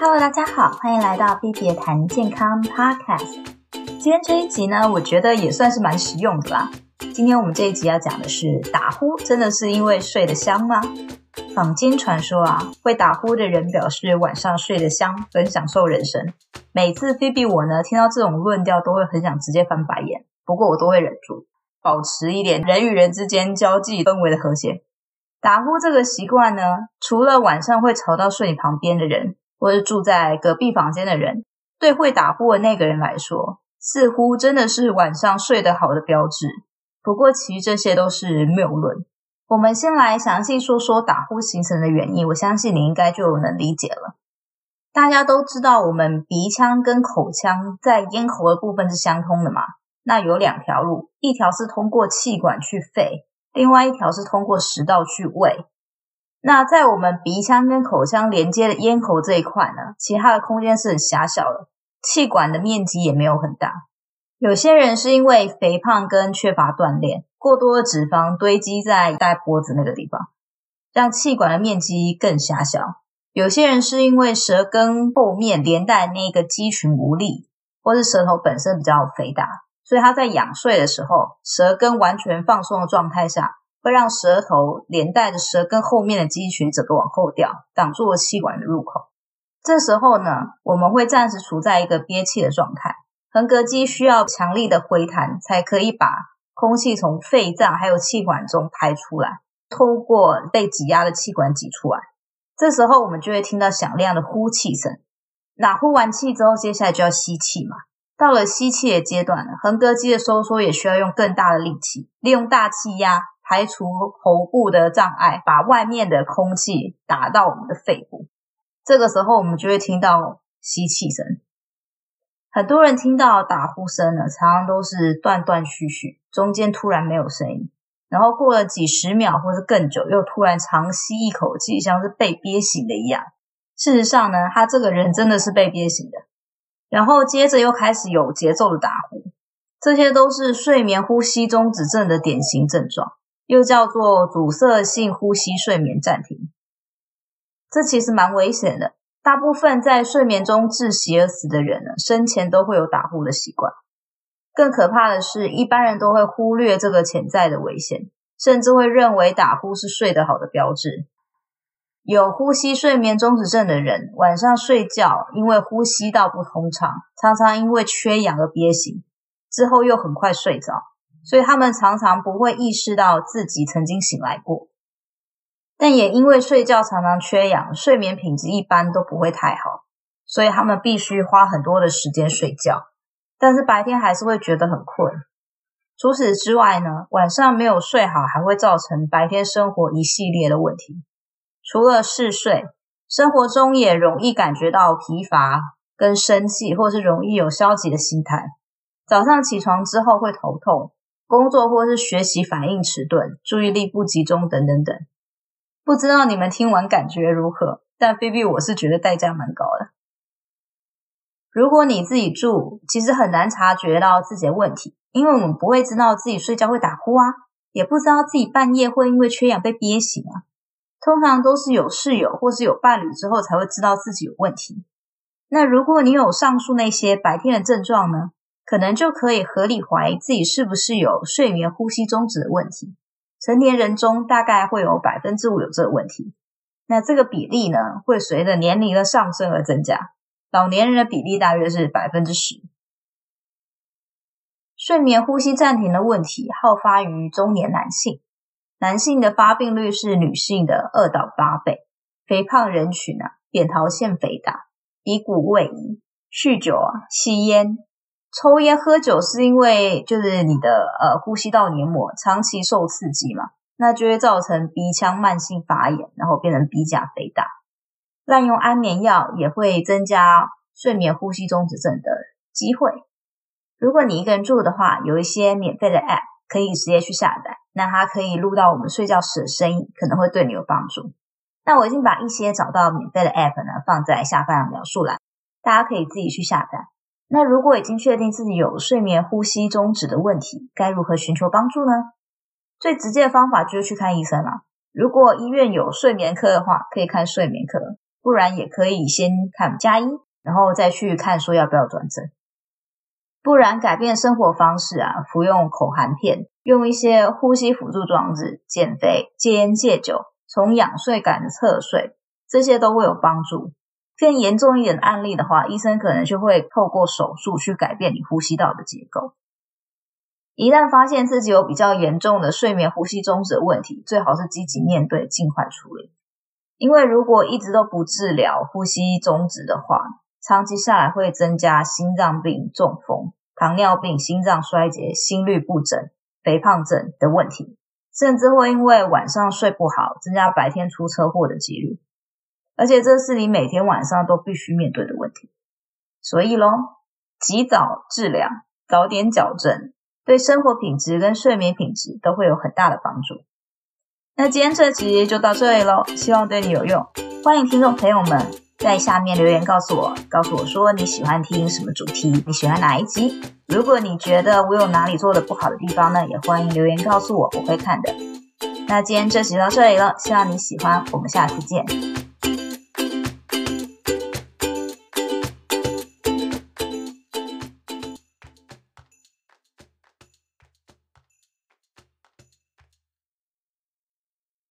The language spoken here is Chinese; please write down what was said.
Hello，大家好，欢迎来到 Phoebe 的谈健康 Podcast。今天这一集呢，我觉得也算是蛮实用的啦。今天我们这一集要讲的是打呼，真的是因为睡得香吗？坊间传说啊，会打呼的人表示晚上睡得香，很享受人生。每次 Phoebe 我呢听到这种论调，都会很想直接翻白眼，不过我都会忍住，保持一点人与人之间交际氛围的和谐。打呼这个习惯呢，除了晚上会吵到睡你旁边的人，或是住在隔壁房间的人，对会打呼的那个人来说，似乎真的是晚上睡得好的标志。不过，其实这些都是谬论。我们先来详细说说打呼形成的原因，我相信你应该就能理解了。大家都知道，我们鼻腔跟口腔在咽喉的部分是相通的嘛，那有两条路，一条是通过气管去肺。另外一条是通过食道去胃。那在我们鼻腔跟口腔连接的咽喉这一块呢，其他的空间是很狭小的，气管的面积也没有很大。有些人是因为肥胖跟缺乏锻炼，过多的脂肪堆积在大脖子那个地方，让气管的面积更狭小。有些人是因为舌根后面连带那个肌群无力，或是舌头本身比较肥大。所以他在仰睡的时候，舌根完全放松的状态下，会让舌头连带着舌根后面的肌群整个往后掉，挡住了气管的入口。这时候呢，我们会暂时处在一个憋气的状态，横膈肌需要强力的回弹，才可以把空气从肺脏还有气管中排出来，透过被挤压的气管挤出来。这时候我们就会听到响亮的呼气声。那呼完气之后，接下来就要吸气嘛。到了吸气的阶段，横膈肌的收缩也需要用更大的力气，利用大气压排除喉部的障碍，把外面的空气打到我们的肺部。这个时候，我们就会听到吸气声。很多人听到打呼声呢，常常都是断断续续，中间突然没有声音，然后过了几十秒或是更久，又突然长吸一口气，像是被憋醒的一样。事实上呢，他这个人真的是被憋醒的。然后接着又开始有节奏的打呼，这些都是睡眠呼吸中止症的典型症状，又叫做阻塞性呼吸睡眠暂停。这其实蛮危险的，大部分在睡眠中窒息而死的人呢，生前都会有打呼的习惯。更可怕的是，一般人都会忽略这个潜在的危险，甚至会认为打呼是睡得好的标志。有呼吸睡眠中止症的人，晚上睡觉因为呼吸道不通畅，常常因为缺氧而憋醒，之后又很快睡着，所以他们常常不会意识到自己曾经醒来过。但也因为睡觉常常缺氧，睡眠品质一般都不会太好，所以他们必须花很多的时间睡觉，但是白天还是会觉得很困。除此之外呢，晚上没有睡好，还会造成白天生活一系列的问题。除了嗜睡，生活中也容易感觉到疲乏跟生气，或是容易有消极的心态。早上起床之后会头痛，工作或是学习反应迟钝，注意力不集中等等等。不知道你们听完感觉如何？但菲比我是觉得代价蛮高的。如果你自己住，其实很难察觉到自己的问题，因为我们不会知道自己睡觉会打呼啊，也不知道自己半夜会因为缺氧被憋醒啊。通常都是有室友或是有伴侣之后才会知道自己有问题。那如果你有上述那些白天的症状呢，可能就可以合理怀疑自己是不是有睡眠呼吸中止的问题。成年人中大概会有百分之五有这个问题。那这个比例呢，会随着年龄的上升而增加。老年人的比例大约是百分之十。睡眠呼吸暂停的问题好发于中年男性。男性的发病率是女性的二到八倍，肥胖人群啊，扁桃腺肥大，鼻骨位移，酗酒啊，吸烟，抽烟喝酒是因为就是你的呃呼吸道黏膜长期受刺激嘛，那就会造成鼻腔慢性发炎，然后变成鼻甲肥大。滥用安眠药也会增加睡眠呼吸中止症的机会。如果你一个人住的话，有一些免费的 App 可以直接去下载。那它可以录到我们睡觉时的声音，可能会对你有帮助。那我已经把一些找到免费的 App 呢，放在下方的描述栏，大家可以自己去下载。那如果已经确定自己有睡眠呼吸中止的问题，该如何寻求帮助呢？最直接的方法就是去看医生了。如果医院有睡眠科的话，可以看睡眠科；不然也可以先看加医，然后再去看说要不要转诊。不然改变生活方式啊，服用口含片，用一些呼吸辅助装置，减肥、戒烟、戒酒，从仰睡改成侧睡，这些都会有帮助。更严重一点的案例的话，医生可能就会透过手术去改变你呼吸道的结构。一旦发现自己有比较严重的睡眠呼吸中止的问题，最好是积极面对，尽快处理。因为如果一直都不治疗呼吸中止的话，长期下来会增加心脏病、中风、糖尿病、心脏衰竭、心律不整、肥胖症的问题，甚至会因为晚上睡不好，增加白天出车祸的几率。而且这是你每天晚上都必须面对的问题。所以咯，及早治疗，早点矫正，对生活品质跟睡眠品质都会有很大的帮助。那今天这集就到这里喽，希望对你有用。欢迎听众朋友们。在下面留言告诉我，告诉我说你喜欢听什么主题，你喜欢哪一集？如果你觉得我有哪里做的不好的地方呢，也欢迎留言告诉我，我会看的。那今天这集到这里了，希望你喜欢，我们下次见。